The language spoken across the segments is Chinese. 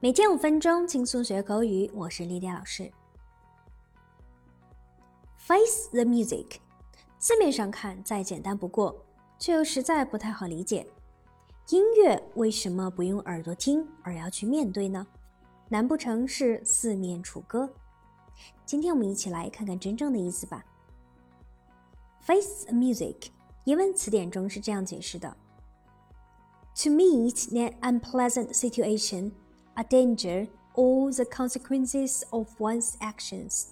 每天五分钟，轻松学口语。我是丽丽老师。Face the music，字面上看再简单不过，却又实在不太好理解。音乐为什么不用耳朵听，而要去面对呢？难不成是四面楚歌？今天我们一起来看看真正的意思吧。Face the music，英文词典中是这样解释的。To meet an unpleasant situation, a danger, or the consequences of one's actions.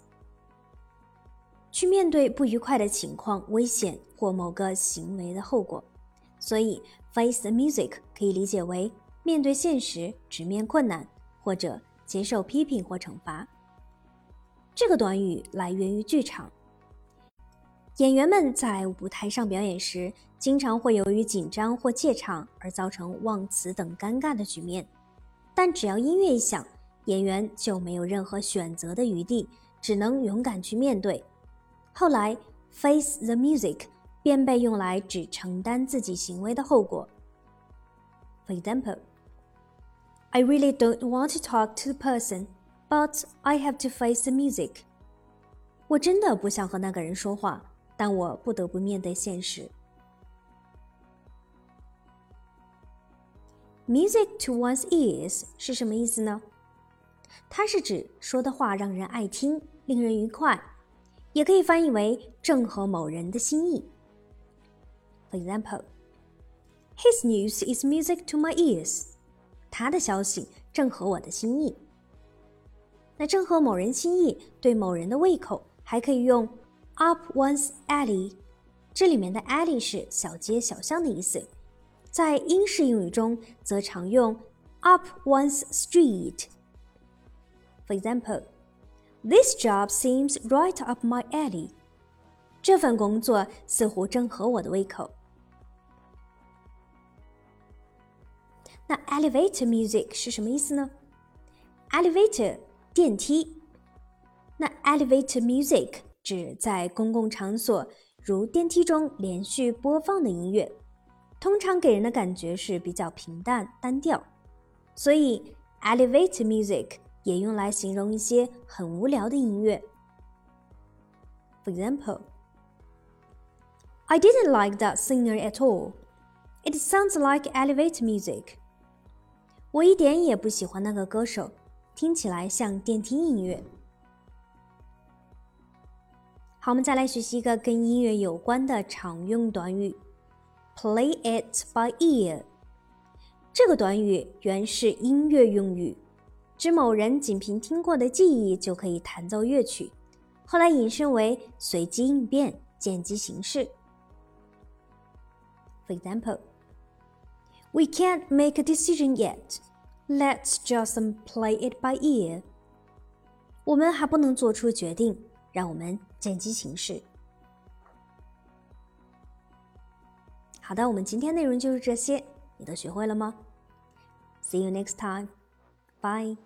去面对不愉快的情况、危险或某个行为的后果。所以，face the music 可以理解为面对现实、直面困难，或者接受批评或惩罚。这个短语来源于剧场。演员们在舞台上表演时，经常会由于紧张或怯场而造成忘词等尴尬的局面。但只要音乐一响，演员就没有任何选择的余地，只能勇敢去面对。后来，face the music 便被用来指承担自己行为的后果。For example, I really don't want to talk to the person, but I have to face the music. 我真的不想和那个人说话。但我不得不面对现实。Music to one's ears 是什么意思呢？它是指说的话让人爱听，令人愉快，也可以翻译为正合某人的心意。For example, his news is music to my ears. 他的消息正合我的心意。那正合某人心意，对某人的胃口，还可以用。Up one's alley，这里面的 alley 是小街小巷的意思，在英式英语中则常用 up one's street。For example, this job seems right up my alley。这份工作似乎正合我的胃口。那 elevator music 是什么意思呢？Elevator 电梯，那 elevator music。指在公共场所，如电梯中连续播放的音乐，通常给人的感觉是比较平淡单调，所以 elevator music 也用来形容一些很无聊的音乐。For example, I didn't like that singer at all. It sounds like elevator music. 我一点也不喜欢那个歌手，听起来像电梯音乐。好，我们再来学习一个跟音乐有关的常用短语 ，play it by ear。这个短语原是音乐用语，指某人仅凭听过的记忆就可以弹奏乐曲，后来引申为随机应变、见机行事。For example, we can't make a decision yet. Let's just play it by ear. 我们还不能做出决定。让我们见机行事。 好的，我们今天内容就是这些，你都学会了吗？See you next time. Bye.